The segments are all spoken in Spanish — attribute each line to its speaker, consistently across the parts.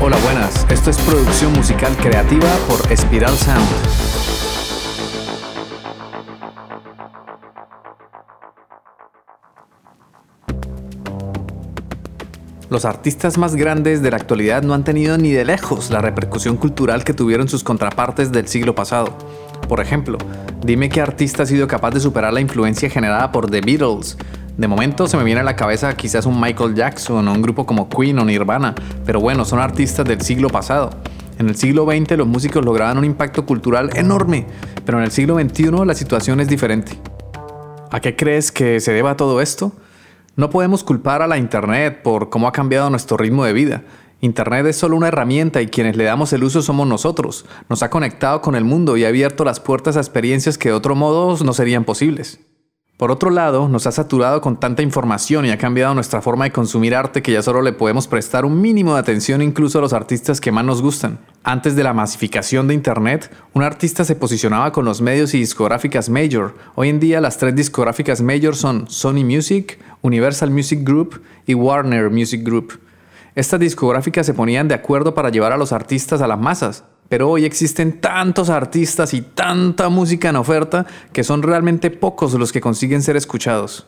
Speaker 1: Hola, buenas. Esto es producción musical creativa por Spiral Sound. Los artistas más grandes de la actualidad no han tenido ni de lejos la repercusión cultural que tuvieron sus contrapartes del siglo pasado. Por ejemplo, dime qué artista ha sido capaz de superar la influencia generada por The Beatles. De momento se me viene a la cabeza quizás un Michael Jackson o un grupo como Queen o Nirvana, pero bueno, son artistas del siglo pasado. En el siglo XX los músicos lograban un impacto cultural enorme, pero en el siglo XXI la situación es diferente. ¿A qué crees que se deba todo esto? No podemos culpar a la Internet por cómo ha cambiado nuestro ritmo de vida. Internet es solo una herramienta y quienes le damos el uso somos nosotros. Nos ha conectado con el mundo y ha abierto las puertas a experiencias que de otro modo no serían posibles. Por otro lado, nos ha saturado con tanta información y ha cambiado nuestra forma de consumir arte que ya solo le podemos prestar un mínimo de atención incluso a los artistas que más nos gustan. Antes de la masificación de Internet, un artista se posicionaba con los medios y discográficas major. Hoy en día las tres discográficas major son Sony Music, Universal Music Group y Warner Music Group. Estas discográficas se ponían de acuerdo para llevar a los artistas a las masas, pero hoy existen tantos artistas y tanta música en oferta que son realmente pocos los que consiguen ser escuchados.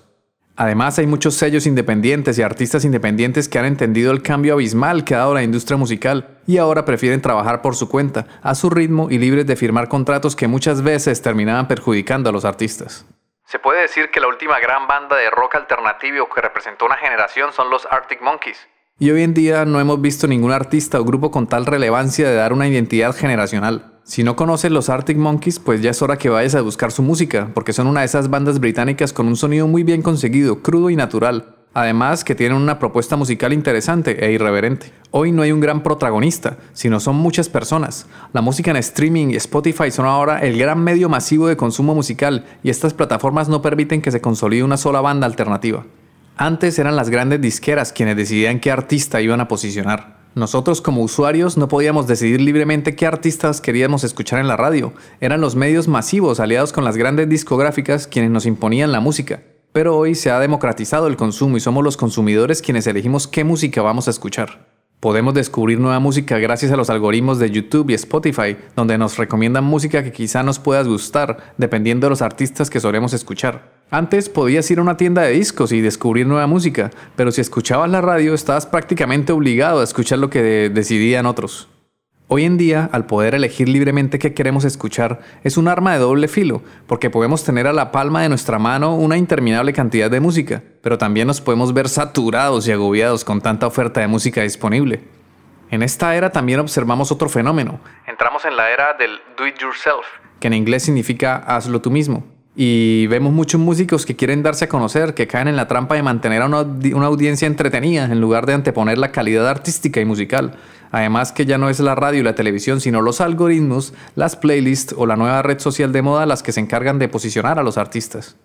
Speaker 1: Además hay muchos sellos independientes y artistas independientes que han entendido el cambio abismal que ha dado la industria musical y ahora prefieren trabajar por su cuenta, a su ritmo y libres de firmar contratos que muchas veces terminaban perjudicando a los artistas. Se puede decir que la última gran banda de rock alternativo que representó una generación son los Arctic Monkeys. Y hoy en día no hemos visto ningún artista o grupo con tal relevancia de dar una identidad generacional. Si no conoces los Arctic Monkeys, pues ya es hora que vayas a buscar su música, porque son una de esas bandas británicas con un sonido muy bien conseguido, crudo y natural. Además que tienen una propuesta musical interesante e irreverente. Hoy no hay un gran protagonista, sino son muchas personas. La música en streaming y Spotify son ahora el gran medio masivo de consumo musical y estas plataformas no permiten que se consolide una sola banda alternativa. Antes eran las grandes disqueras quienes decidían qué artista iban a posicionar. Nosotros como usuarios no podíamos decidir libremente qué artistas queríamos escuchar en la radio. Eran los medios masivos aliados con las grandes discográficas quienes nos imponían la música. Pero hoy se ha democratizado el consumo y somos los consumidores quienes elegimos qué música vamos a escuchar. Podemos descubrir nueva música gracias a los algoritmos de YouTube y Spotify, donde nos recomiendan música que quizá nos pueda gustar, dependiendo de los artistas que solemos escuchar. Antes podías ir a una tienda de discos y descubrir nueva música, pero si escuchabas la radio estabas prácticamente obligado a escuchar lo que decidían otros. Hoy en día, al poder elegir libremente qué queremos escuchar, es un arma de doble filo, porque podemos tener a la palma de nuestra mano una interminable cantidad de música, pero también nos podemos ver saturados y agobiados con tanta oferta de música disponible. En esta era también observamos otro fenómeno. Entramos en la era del do it yourself, que en inglés significa hazlo tú mismo. Y vemos muchos músicos que quieren darse a conocer, que caen en la trampa de mantener a una, una, audiencia entretenida en lugar de anteponer la calidad artística y musical. Además que ya no es la radio y la televisión, sino los algoritmos, las playlists o la nueva red social de moda las que se encargan de posicionar a los artistas.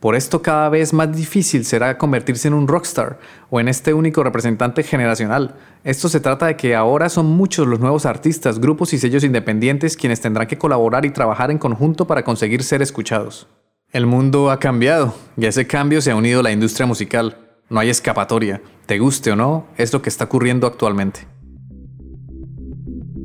Speaker 1: Por esto cada vez más difícil será convertirse en un rockstar o en este único representante generacional. Esto se trata de que ahora son muchos los nuevos artistas, grupos y sellos independientes quienes tendrán que colaborar y trabajar en conjunto para conseguir ser escuchados. El mundo ha cambiado y a ese cambio se ha unido la industria musical. No hay escapatoria. Te guste o no, es lo que está ocurriendo actualmente.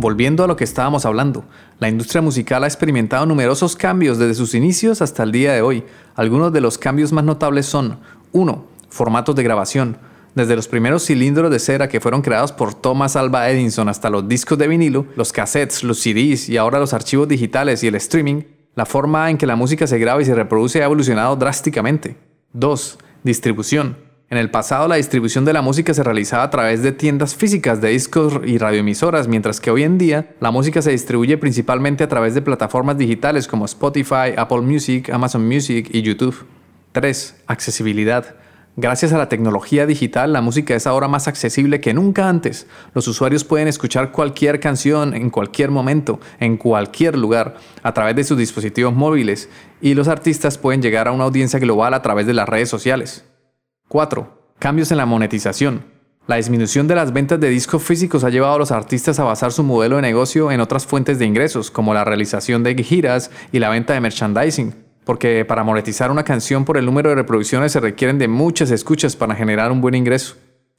Speaker 1: Volviendo a lo que estábamos hablando, la industria musical ha experimentado numerosos cambios desde sus inicios hasta el día de hoy. Algunos de los cambios más notables son 1. Formatos de grabación. Desde los primeros cilindros de cera que fueron creados por Thomas Alva Edison hasta los discos de vinilo, los cassettes, los CDs y ahora los archivos digitales y el streaming, la forma en que la música se graba y se reproduce ha evolucionado drásticamente. 2. Distribución. En el pasado la distribución de la música se realizaba a través de tiendas físicas de discos y radioemisoras, mientras que hoy en día la música se distribuye principalmente a través de plataformas digitales como Spotify, Apple Music, Amazon Music y YouTube. 3. Accesibilidad. Gracias a la tecnología digital, la música es ahora más accesible que nunca antes. Los usuarios pueden escuchar cualquier canción en cualquier momento, en cualquier lugar, a través de sus dispositivos móviles, y los artistas pueden llegar a una audiencia global a través de las redes sociales. 4. Cambios en la monetización. La disminución de las ventas de discos físicos ha llevado a los artistas a basar su modelo de negocio en otras fuentes de ingresos, como la realización de giras y la venta de merchandising porque para monetizar una canción por el número de reproducciones se requieren de muchas escuchas para generar un buen ingreso.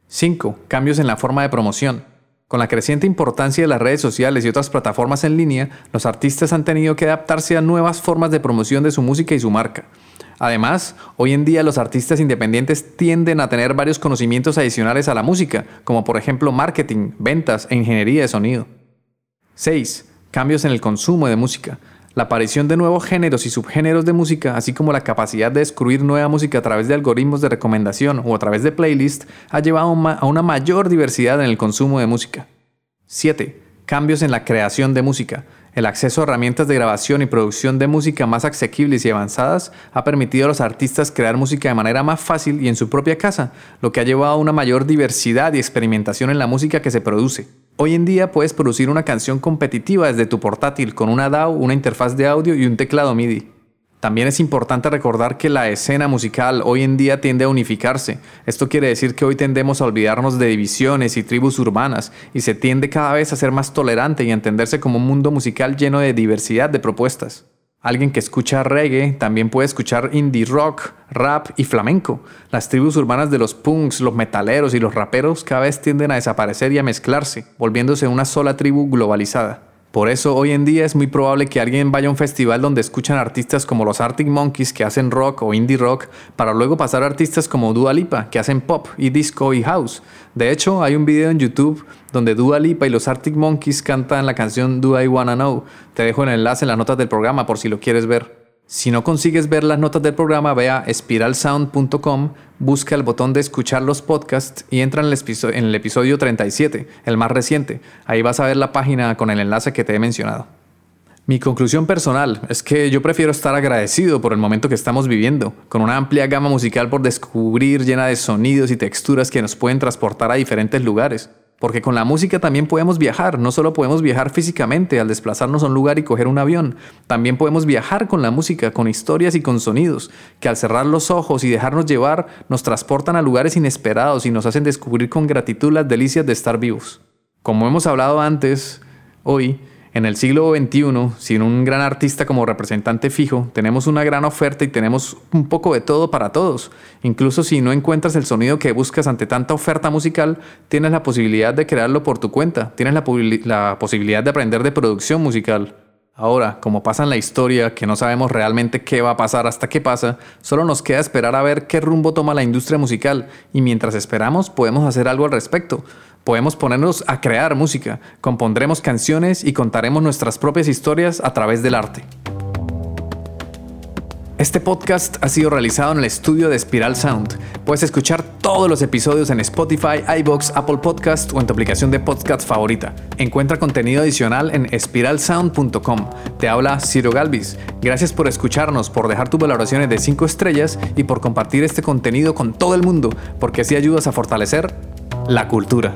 Speaker 1: 5. Cambios en la forma de promoción. Con la creciente importancia de las redes sociales y otras plataformas en línea, los artistas han tenido que adaptarse a nuevas formas de promoción de su música y su marca. Además, hoy en día los artistas independientes tienden a tener varios conocimientos adicionales a la música, como por ejemplo marketing, ventas e ingeniería de sonido. 6. Cambios en el consumo de música. La aparición de nuevos géneros y subgéneros de música, así como la capacidad de descubrir nueva música a través de algoritmos de recomendación o a través de playlists, ha llevado a una mayor diversidad en el consumo de música. 7. Cambios en la creación de música. El acceso a herramientas de grabación y producción de música más asequibles y avanzadas ha permitido a los artistas crear música de manera más fácil y en su propia casa, lo que ha llevado a una mayor diversidad y experimentación en la música que se produce. Hoy en día puedes producir una canción competitiva desde tu portátil con una DAW, una interfaz de audio y un teclado MIDI. También es importante recordar que la escena musical hoy en día tiende a unificarse. Esto quiere decir que hoy tendemos a olvidarnos de divisiones y tribus urbanas y se tiende cada vez a ser más tolerante y a entenderse como un mundo musical lleno de diversidad de propuestas. Alguien que escucha reggae también puede escuchar indie rock, rap y flamenco. Las tribus urbanas de los punks, los metaleros y los raperos cada vez tienden a desaparecer y a mezclarse, volviéndose una sola tribu globalizada. Por eso hoy en día es muy probable que alguien vaya a un festival donde escuchan artistas como los Arctic Monkeys que hacen rock o indie rock, para luego pasar a artistas como Dua Lipa que hacen pop y disco y house. De hecho, hay un video en YouTube donde Dua Lipa y los Arctic Monkeys cantan la canción Do I Wanna Know. Te dejo el enlace en las notas del programa por si lo quieres ver. Si no consigues ver las notas del programa, ve a spiralsound.com, busca el botón de escuchar los podcasts y entra en el, episodio, en el episodio 37, el más reciente. Ahí vas a ver la página con el enlace que te he mencionado. Mi conclusión personal es que yo prefiero estar agradecido por el momento que estamos viviendo, con una amplia gama musical por descubrir llena de sonidos y texturas que nos pueden transportar a diferentes lugares. Porque con la música también podemos viajar, no solo podemos viajar físicamente al desplazarnos a un lugar y coger un avión, también podemos viajar con la música, con historias y con sonidos, que al cerrar los ojos y dejarnos llevar nos transportan a lugares inesperados y nos hacen descubrir con gratitud las delicias de estar vivos. Como hemos hablado antes, hoy, en el siglo XXI, sin un gran artista como representante fijo, tenemos una gran oferta y tenemos un poco de todo para todos. Incluso si no encuentras el sonido que buscas ante tanta oferta musical, tienes la posibilidad de crearlo por tu cuenta, tienes la, la posibilidad de aprender de producción musical. Ahora, como pasa en la historia, que no sabemos realmente qué va a pasar hasta que pasa, solo nos queda esperar a ver qué rumbo toma la industria musical y mientras esperamos podemos hacer algo al respecto. Podemos ponernos a crear música, compondremos canciones y contaremos nuestras propias historias a través del arte. Este podcast ha sido realizado en el estudio de Spiral Sound. Puedes escuchar todos los episodios en Spotify, iBox, Apple Podcast o en tu aplicación de podcast favorita. Encuentra contenido adicional en espiralsound.com. Te habla Ciro Galvis. Gracias por escucharnos, por dejar tus valoraciones de 5 estrellas y por compartir este contenido con todo el mundo, porque así ayudas a fortalecer la cultura.